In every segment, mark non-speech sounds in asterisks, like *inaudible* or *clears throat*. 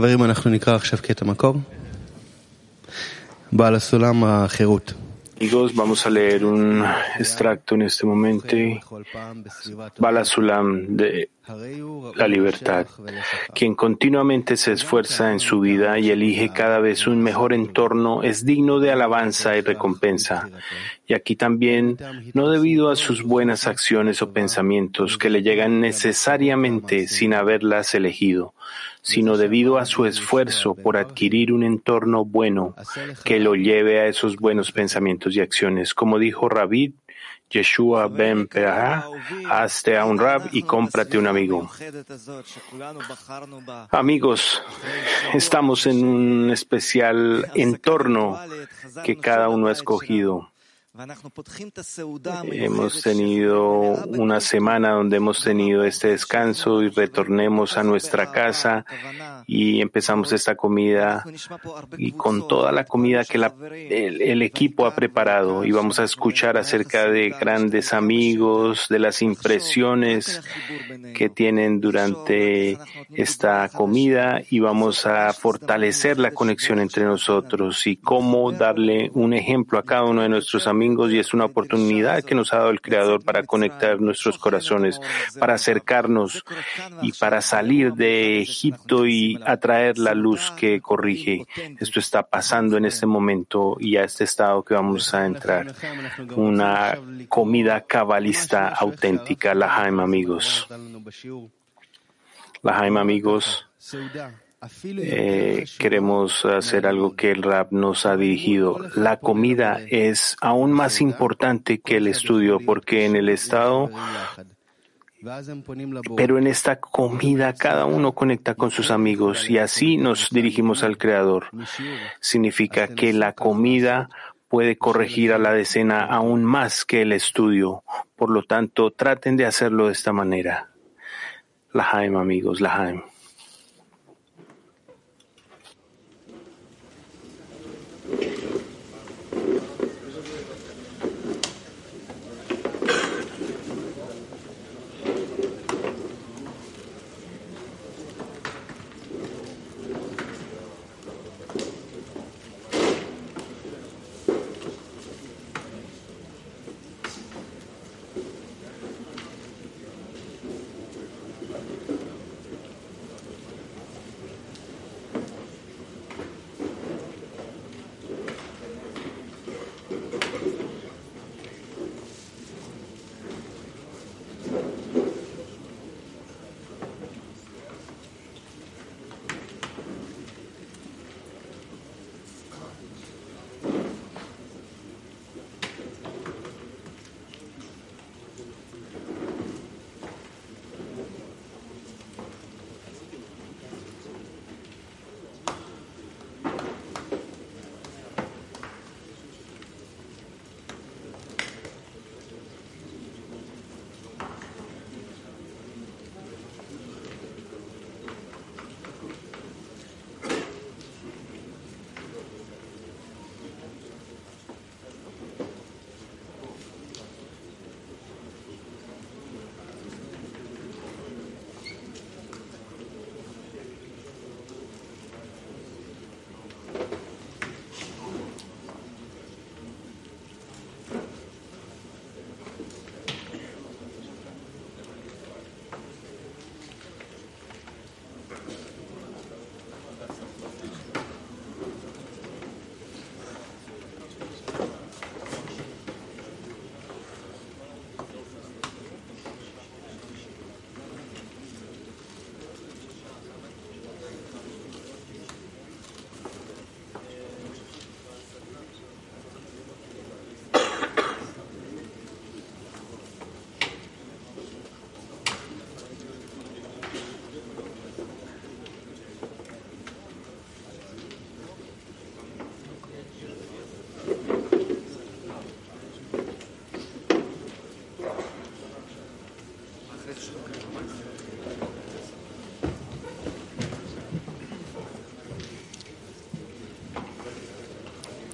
חברים, אנחנו נקרא עכשיו קטע מקור. בעל הסולם החירות. Amigos, vamos a leer un extracto en este momento. Bala Sulam de la libertad, quien continuamente se esfuerza en su vida y elige cada vez un mejor entorno, es digno de alabanza y recompensa. Y aquí también, no debido a sus buenas acciones o pensamientos que le llegan necesariamente sin haberlas elegido, sino debido a su esfuerzo por adquirir un entorno bueno que lo lleve a esos buenos pensamientos y acciones. Como dijo Rabid, Yeshua ben Peah, hazte a un rab y cómprate un amigo. Amigos, estamos en un especial entorno que cada uno ha escogido. Hemos tenido una semana donde hemos tenido este descanso y retornemos a nuestra casa y empezamos esta comida y con toda la comida que la, el, el, equipo ha preparado. Y vamos a escuchar acerca de grandes amigos, de las impresiones que tienen durante esta comida y vamos a fortalecer la conexión entre nosotros y cómo darle un ejemplo a cada uno de nuestros amigos y es una oportunidad que nos ha dado el Creador para conectar nuestros corazones, para acercarnos y para salir de Egipto y atraer la luz que corrige. Esto está pasando en este momento y a este estado que vamos a entrar. Una comida cabalista auténtica, la Jaime amigos. La Jaime amigos. Eh, queremos hacer algo que el rap nos ha dirigido. La comida es aún más importante que el estudio porque en el estado pero en esta comida cada uno conecta con sus amigos y así nos dirigimos al Creador. Significa que la comida puede corregir a la decena aún más que el estudio. Por lo tanto, traten de hacerlo de esta manera. La Jaime, amigos, la Jaime.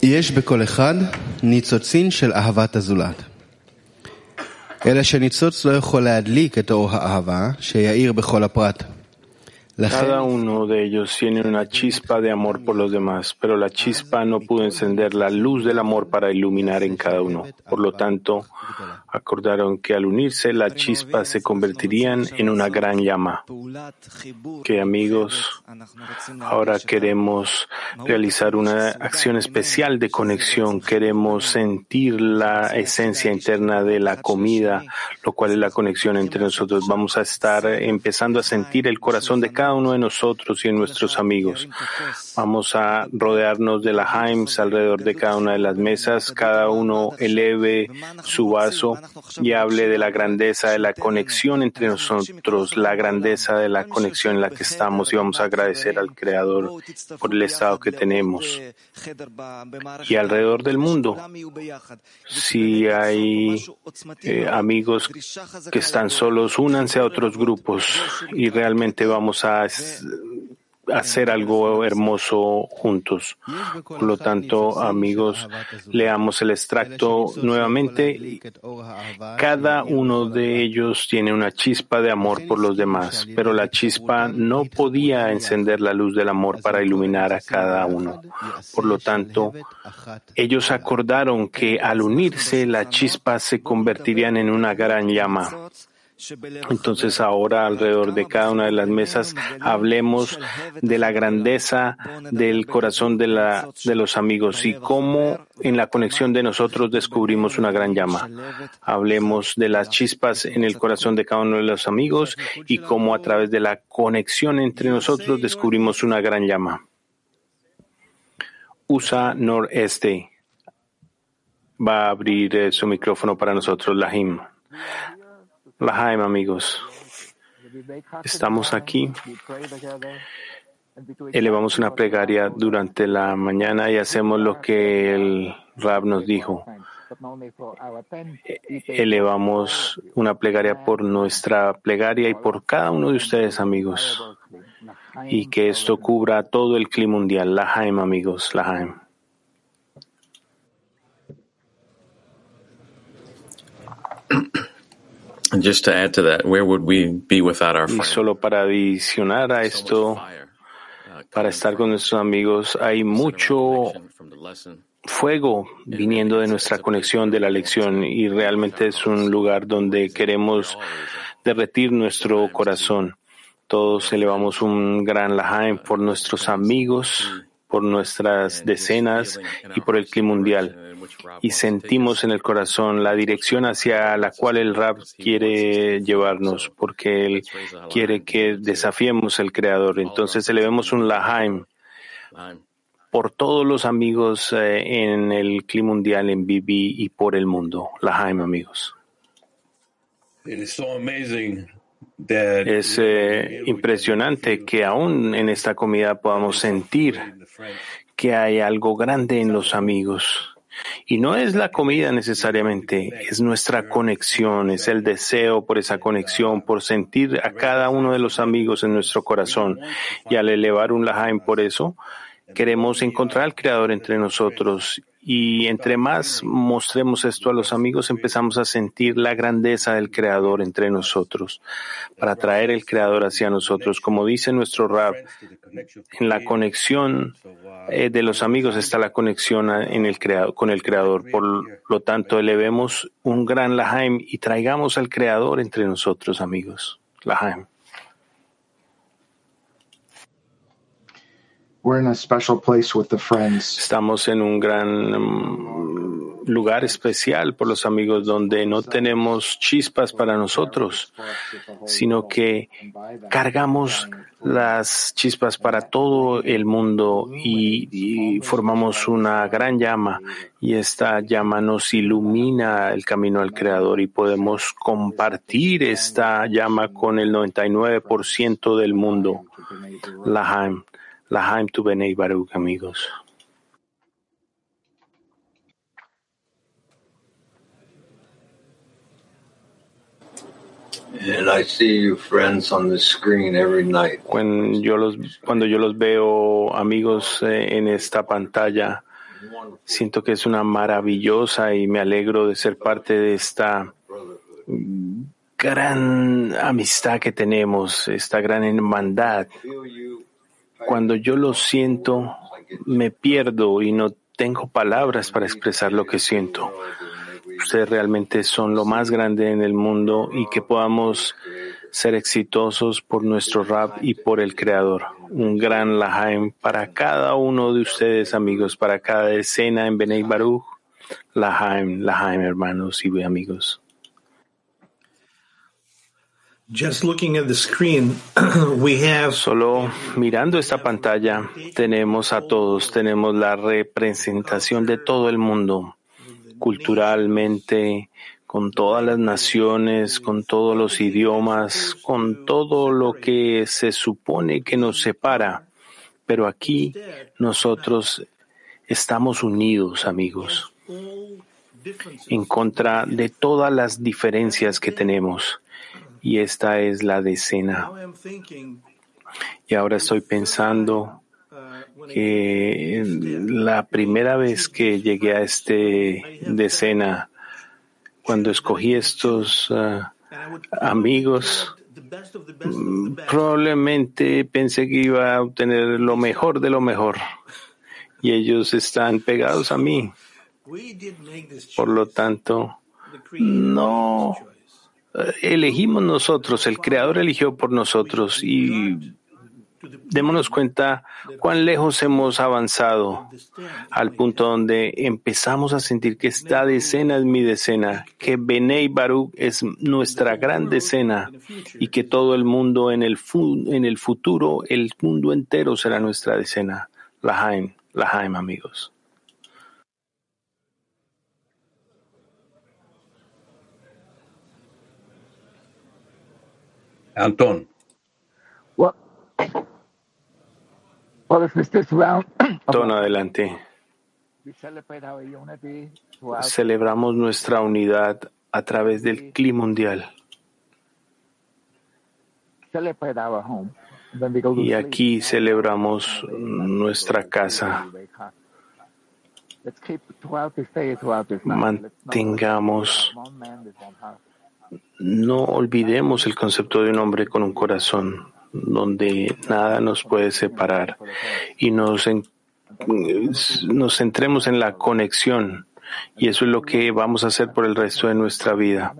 יש בכל אחד ניצוצין של אהבת הזולת. אלא שניצוץ לא יכול להדליק את אור האהבה שיאיר בכל הפרט. Cada uno de ellos tiene una chispa de amor por los demás, pero la chispa no pudo encender la luz del amor para iluminar en cada uno. Por lo tanto, acordaron que al unirse las chispas se convertirían en una gran llama. Que amigos, ahora queremos realizar una acción especial de conexión. Queremos sentir la esencia interna de la comida, lo cual es la conexión entre nosotros. Vamos a estar empezando a sentir el corazón de cada uno de nosotros y en nuestros amigos. Vamos a rodearnos de la Haims alrededor de cada una de las mesas. Cada uno eleve su vaso y hable de la grandeza de la conexión entre nosotros, la grandeza de la conexión en la que estamos y vamos a agradecer al Creador por el estado que tenemos. Y alrededor del mundo, si hay eh, amigos que están solos, únanse a otros grupos y realmente vamos a hacer algo hermoso juntos. Por lo tanto, amigos, leamos el extracto nuevamente. Cada uno de ellos tiene una chispa de amor por los demás, pero la chispa no podía encender la luz del amor para iluminar a cada uno. Por lo tanto, ellos acordaron que al unirse, la chispa se convertirían en una gran llama. Entonces ahora alrededor de cada una de las mesas hablemos de la grandeza del corazón de, los amigos y cómo en la conexión de nosotros descubrimos una gran llama. Hablemos de las chispas en el corazón de cada uno de los amigos y cómo a través de la conexión entre nosotros descubrimos una gran llama. USA Noreste va a abrir eh, su micrófono para nosotros, Lahim. Lahaim, amigos. Estamos aquí. Elevamos una plegaria durante la mañana y hacemos lo que el Rab nos dijo. Elevamos una plegaria por nuestra plegaria y por cada uno de ustedes, amigos. Y que esto cubra todo el clima mundial. Lahaim, amigos. Lahaim. Y solo para adicionar a esto, para estar con nuestros amigos, hay mucho fuego viniendo de nuestra conexión de la lección y realmente es un lugar donde queremos derretir nuestro corazón. Todos elevamos un gran lahaim por nuestros amigos, por nuestras decenas y por el clima mundial y sentimos en el corazón la dirección hacia la cual el Rab quiere llevarnos, porque él quiere que desafiemos al Creador. Entonces elevemos un Lahaim por todos los amigos eh, en el clima mundial, en Bibi y por el mundo. Lahaim, amigos. Es eh, impresionante que aún en esta comida podamos sentir que hay algo grande en los amigos y no es la comida necesariamente, es nuestra conexión, es el deseo por esa conexión, por sentir a cada uno de los amigos en nuestro corazón. Y al elevar un lahaim por eso, queremos encontrar al Creador entre nosotros y entre más mostremos esto a los amigos, empezamos a sentir la grandeza del Creador entre nosotros, para traer el Creador hacia nosotros. Como dice nuestro Rab, en la conexión eh, de los amigos está la conexión en el con el Creador. Por lo tanto, elevemos un gran Lahaim y traigamos al Creador entre nosotros, amigos. Lahaim. Estamos en un gran mm, lugar especial por los amigos donde no tenemos chispas para nosotros, sino que cargamos las chispas para todo el mundo y, y formamos una gran llama y esta llama nos ilumina el camino al Creador y podemos compartir esta llama con el 99% del mundo. Lahaim. Lahaim tu Benei Baruch, amigos. And I see you friends on the screen every night. Cuando yo los, cuando yo los veo amigos eh, en esta pantalla, siento que es una maravillosa y me alegro de ser parte de esta gran amistad que tenemos, esta gran hermandad. Cuando yo lo siento, me pierdo y no tengo palabras para expresar lo que siento. Ustedes realmente son lo más grande en el mundo y que podamos ser exitosos por nuestro rap y por el Creador. Un gran Lahaim para cada uno de ustedes, amigos, para cada escena en Benei Baruch. Lahaim, Lahaim, hermanos y amigos. Just looking at the screen, we have *clears throat* Solo mirando esta pantalla tenemos a todos, tenemos la representación de todo el mundo, culturalmente, con todas las naciones, con todos los idiomas, con todo lo que se supone que nos separa. Pero aquí nosotros estamos unidos, amigos, en contra de todas las diferencias que tenemos y esta es la decena. Y ahora estoy pensando que la primera vez que llegué a este decena, cuando escogí estos uh, amigos, probablemente pensé que iba a obtener lo mejor de lo mejor. Y ellos están pegados a mí. Por lo tanto, no elegimos nosotros, el Creador eligió por nosotros y démonos cuenta cuán lejos hemos avanzado al punto donde empezamos a sentir que esta decena es mi decena, que Benei Baruch es nuestra gran decena y que todo el mundo en el, en el futuro, el mundo entero será nuestra decena. Lahaim, Lahaim amigos. Anton. Well, well, if this round, Tono adelante. we celebrate our unity throughout Celebramos nuestra unidad a través del clima mundial. celebrate our home. When we go to Y aquí celebramos nuestra casa. Mantengamos, no olvidemos el concepto de un hombre con un corazón, donde nada nos puede separar y nos, en- nos centremos en la conexión. Y eso es lo que vamos a hacer por el resto de nuestra vida.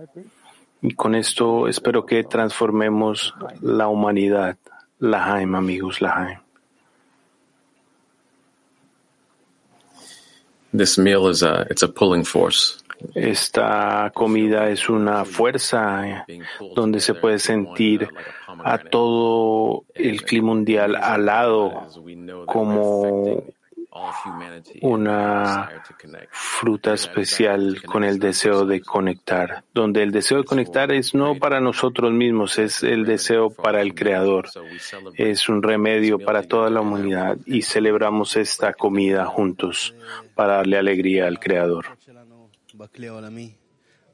Y con esto espero que transformemos la humanidad. Lahaim, amigos, Lahaim. This meal is a it's a pulling force. Esta comida es una fuerza eh, donde se puede sentir a todo el clima mundial al lado como una fruta especial con el deseo de conectar, donde el deseo de conectar es no para nosotros mismos, es el deseo para el Creador, es un remedio para toda la humanidad y celebramos esta comida juntos para darle alegría al Creador. בכלי העולמי,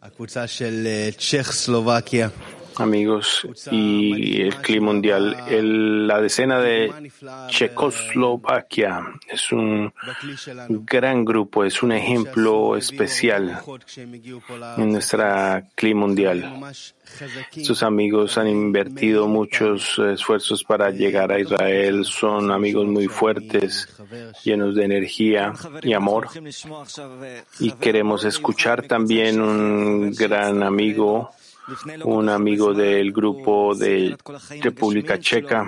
הקבוצה של אה, צ'כסלובקיה. amigos, y el clima mundial. El, la decena de Checoslovaquia es un gran grupo, es un ejemplo especial en nuestra clima mundial. Sus amigos han invertido muchos esfuerzos para llegar a Israel. Son amigos muy fuertes, llenos de energía y amor. Y queremos escuchar también un gran amigo un amigo del grupo de República Checa,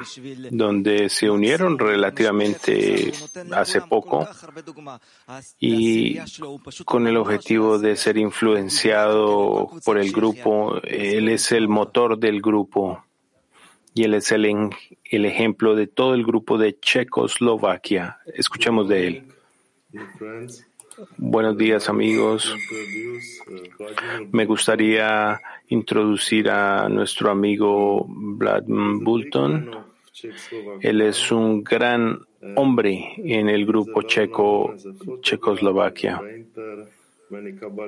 donde se unieron relativamente hace poco y con el objetivo de ser influenciado por el grupo. Él es el motor del grupo y él es el, el ejemplo de todo el grupo de Checoslovaquia. Escuchemos de él. Buenos días amigos. Me gustaría introducir a nuestro amigo Vlad Bulton. Él es un gran hombre en el grupo checo Checoslovaquia.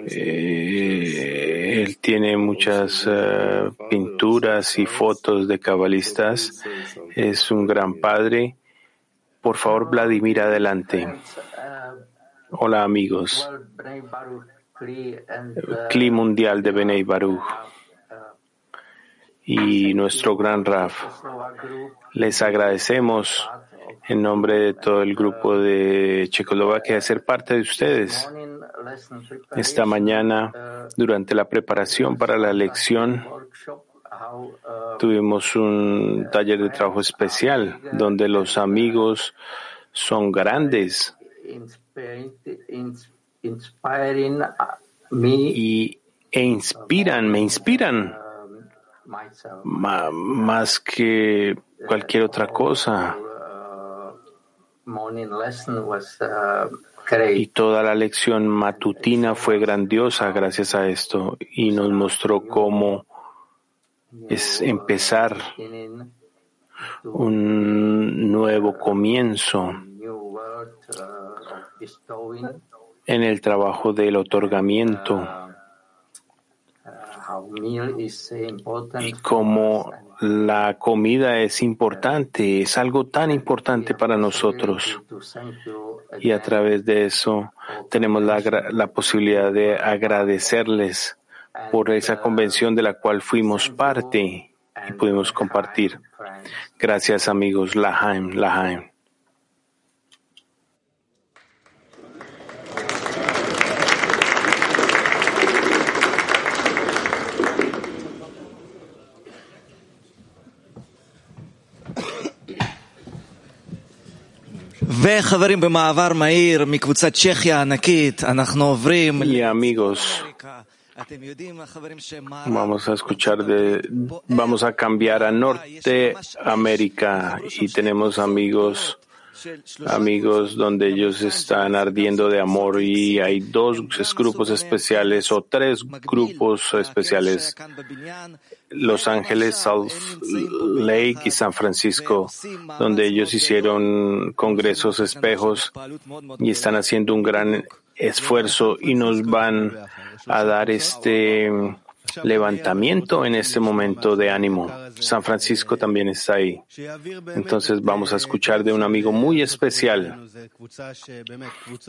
Eh, él tiene muchas eh, pinturas y fotos de cabalistas. Es un gran padre. Por favor, Vladimir, adelante. Hola amigos. Cli Mundial de Benei Baruch. y nuestro gran Raf. Les agradecemos en nombre de todo el grupo de Checoslovaquia ser parte de ustedes. Esta mañana, durante la preparación para la lección, tuvimos un taller de trabajo especial donde los amigos son grandes y, e inspiran, me inspiran. Más que cualquier otra cosa. Y toda la lección matutina fue grandiosa gracias a esto. Y nos mostró cómo es empezar un nuevo comienzo en el trabajo del otorgamiento y como la comida es importante, es algo tan importante para nosotros. Y a través de eso tenemos la, la posibilidad de agradecerles por esa convención de la cual fuimos parte y pudimos compartir. Gracias amigos. Lahaim, Lahaim. Y amigos, vamos a escuchar de, vamos a cambiar a Norteamérica y tenemos amigos amigos donde ellos están ardiendo de amor y hay dos grupos especiales o tres grupos especiales, Los Ángeles, Salt Lake y San Francisco, donde ellos hicieron congresos espejos y están haciendo un gran esfuerzo y nos van a dar este levantamiento en este momento de ánimo. San Francisco también está ahí. Entonces vamos a escuchar de un amigo muy especial,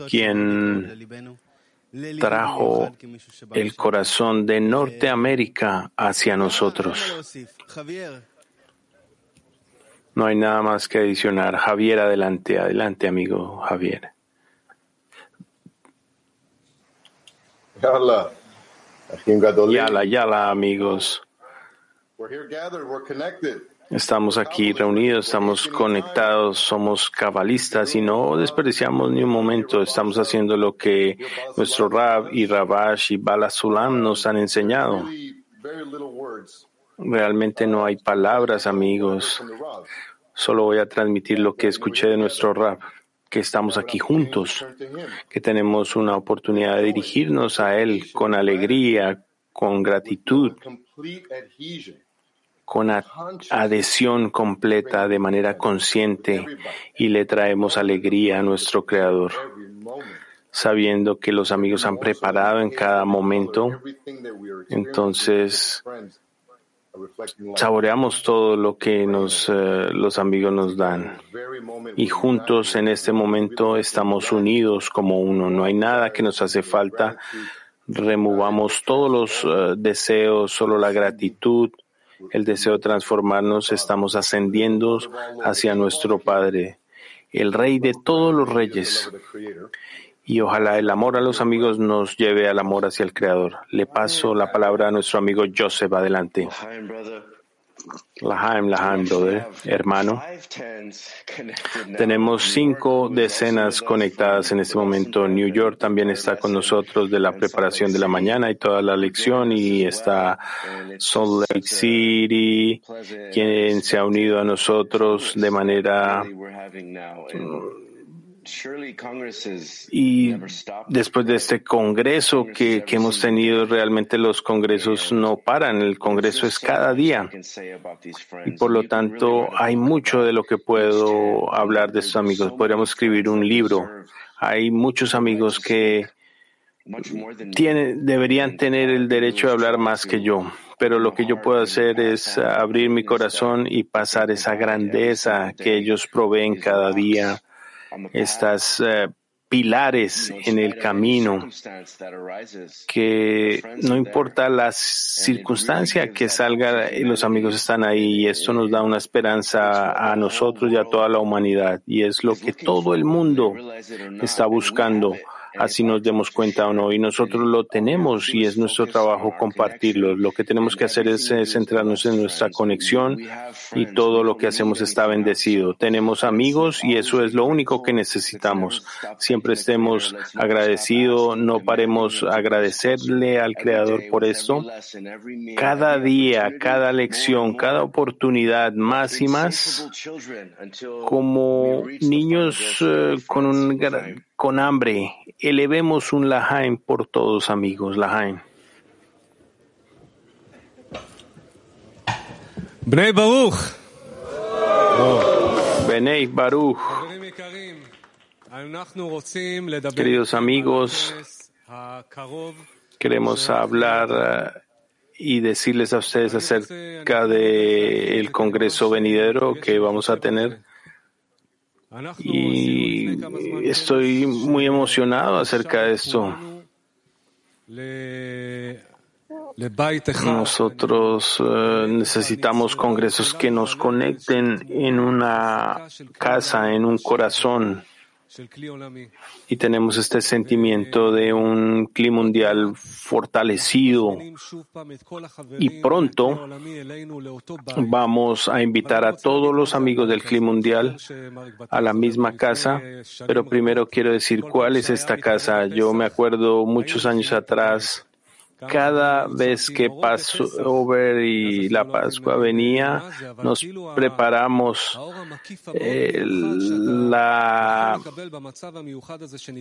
quien trajo el corazón de Norteamérica hacia nosotros. No hay nada más que adicionar. Javier, adelante, adelante, amigo Javier. Hola. Yala, yala, amigos. Estamos aquí reunidos, estamos conectados, somos cabalistas y no desperdiciamos ni un momento. Estamos haciendo lo que nuestro Rab y Rabash y Bala Sulam nos han enseñado. Realmente no hay palabras, amigos. Solo voy a transmitir lo que escuché de nuestro Rab que estamos aquí juntos, que tenemos una oportunidad de dirigirnos a Él con alegría, con gratitud, con adhesión completa de manera consciente y le traemos alegría a nuestro Creador, sabiendo que los amigos han preparado en cada momento. Entonces, saboreamos todo lo que nos, eh, los amigos nos dan. Y juntos en este momento estamos unidos como uno. No hay nada que nos hace falta. Removamos todos los eh, deseos, solo la gratitud, el deseo de transformarnos. Estamos ascendiendo hacia nuestro Padre, el Rey de todos los reyes y ojalá el amor a los amigos nos lleve al amor hacia el Creador. Le paso la palabra a nuestro amigo Joseph. Adelante. Lahaim, Lahaim, brother, hermano. Tenemos cinco decenas conectadas en este momento. New York también está con nosotros de la preparación de la mañana y toda la lección y está Salt Lake City, quien se ha unido a nosotros de manera y después de este congreso que, que, hemos tenido, realmente los congresos no paran, el congreso es cada día. Y por lo tanto, hay mucho de lo que puedo hablar de estos amigos. Podríamos escribir un libro. Hay muchos amigos que tienen, deberían tener el derecho de hablar más que yo. Pero lo que yo puedo hacer es abrir mi corazón y pasar esa grandeza que ellos proveen cada día estas eh, pilares en el camino, que no importa la circunstancia que salga, los amigos están ahí y esto nos da una esperanza a nosotros y a toda la humanidad y es lo que todo el mundo está buscando así nos demos cuenta o no. Y nosotros lo tenemos y es nuestro trabajo compartirlo. Lo que tenemos que hacer es centrarnos en nuestra conexión y todo lo que hacemos está bendecido. Tenemos amigos y eso es lo único que necesitamos. Siempre estemos agradecidos, no paremos agradecerle al Creador por esto. Cada día, cada lección, cada oportunidad, más y más, como niños eh, con un con hambre. Elevemos un Lahaim por todos, amigos. Lahaim. Bnei Baruch. Bnei Baruch. Queridos amigos, queremos hablar eh, y decirles a ustedes acerca del el Congreso venidero que vamos a tener y estoy muy emocionado acerca de esto. Nosotros eh, necesitamos congresos que nos conecten en una casa, en un corazón y tenemos este sentimiento de un clima mundial fortalecido y pronto vamos a invitar a todos los amigos del clima mundial a la misma casa, pero primero quiero decir cuál es esta casa. Yo me acuerdo muchos años atrás cada vez que Passover y la Pascua venía, nos preparamos la,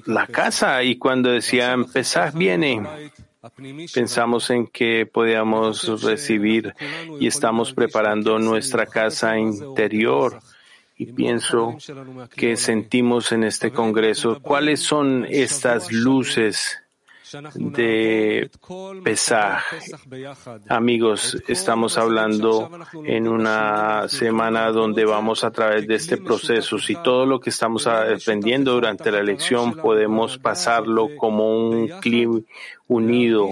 la casa y cuando decían Pesach viene, pensamos en que podíamos recibir y estamos preparando nuestra casa interior. Y pienso que sentimos en este Congreso cuáles son estas luces de Pesaj. Amigos, estamos hablando en una semana donde vamos a través de este proceso. Si todo lo que estamos aprendiendo durante la elección podemos pasarlo como un clip unido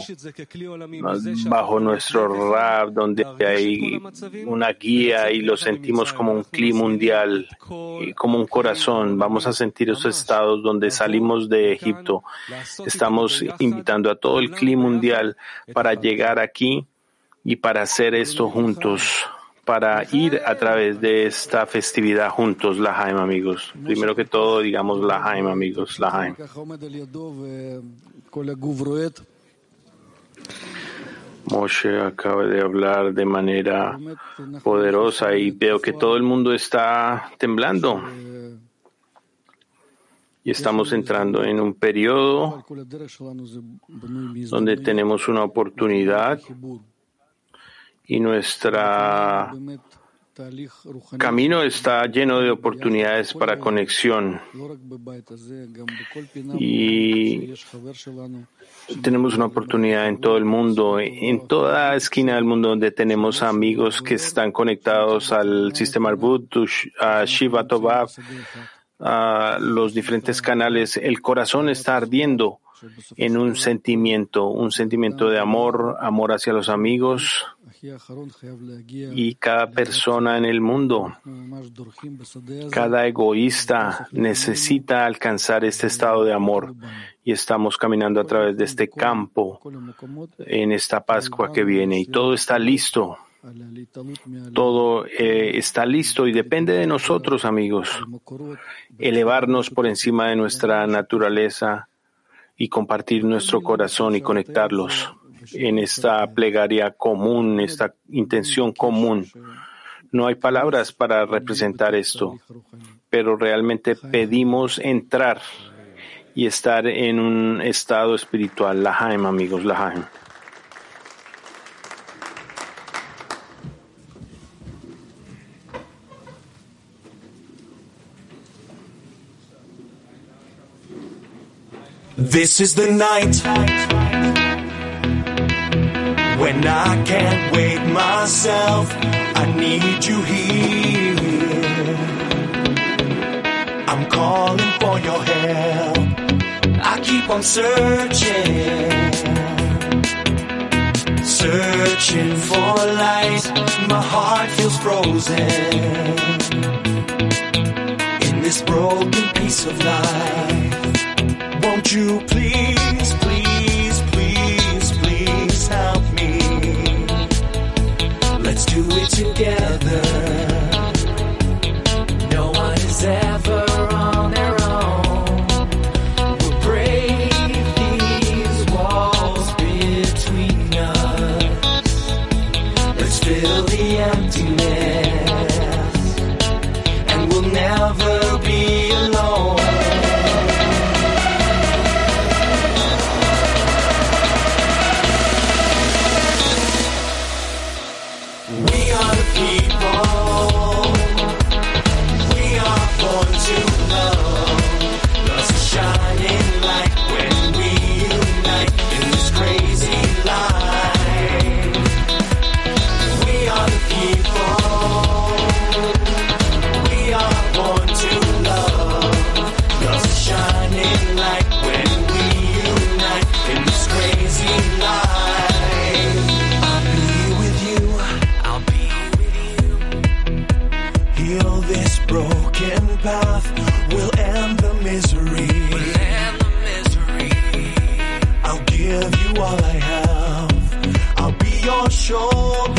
bajo nuestro rap, donde hay una guía y lo sentimos como un clima mundial, como un corazón. Vamos a sentir esos estados donde salimos de Egipto. Estamos invitando a todo el clima mundial para llegar aquí y para hacer esto juntos para ir a través de esta festividad juntos, la Jaime amigos. Primero que todo, digamos la Jaime amigos, la Jaime. Moshe acaba de hablar de manera poderosa y veo que todo el mundo está temblando. Y estamos entrando en un periodo donde tenemos una oportunidad y nuestra camino está lleno de oportunidades para conexión. Y tenemos una oportunidad en todo el mundo, en toda esquina del mundo donde tenemos amigos que están conectados al sistema Arbut, a Shiva Tobav, a los diferentes canales. El corazón está ardiendo en un sentimiento, un sentimiento de amor, amor hacia los amigos, y cada persona en el mundo, cada egoísta necesita alcanzar este estado de amor y estamos caminando a través de este campo en esta Pascua que viene y todo está listo. Todo eh, está listo y depende de nosotros, amigos, elevarnos por encima de nuestra naturaleza y compartir nuestro corazón y conectarlos en esta plegaria común, esta intención común. No hay palabras para representar esto, pero realmente pedimos entrar y estar en un estado espiritual. Lahaim, amigos, the night. When I can't wait myself, I need you here. I'm calling for your help. I keep on searching, searching for light. My heart feels frozen in this broken piece of life. Won't you please? together. No one is ever on their own. We'll brave these walls between us. Let's fill the emptiness, and we'll never be. show.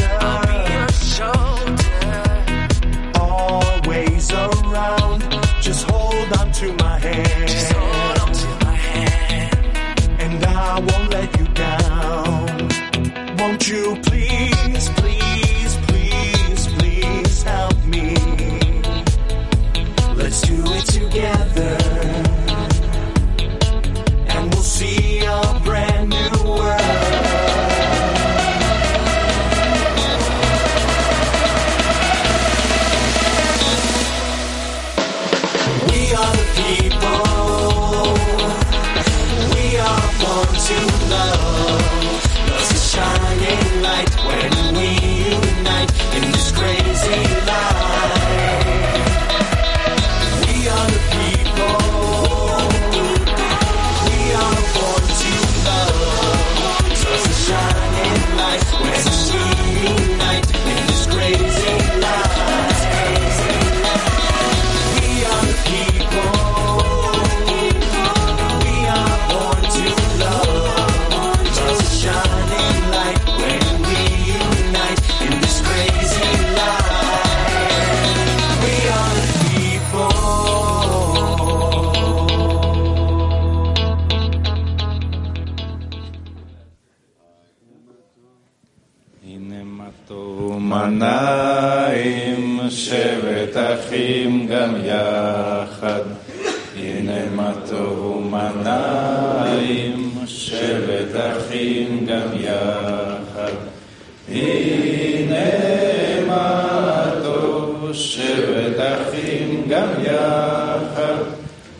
שבט אחים גם יחד.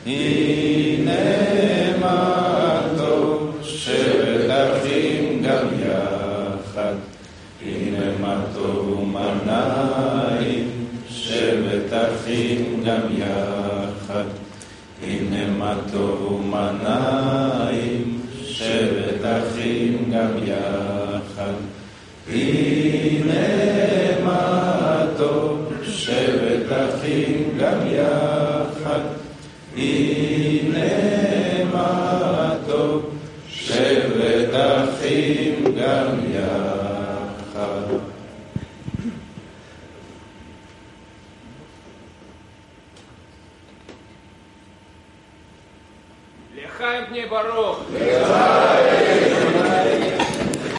הנה מה טוב, שבט אחים גם יחד. הנה מה טוב ומה נעים, שבט אחים גם יחד. הנה מה טוב ומה נעים, שבט אחים גם יחד. Gloria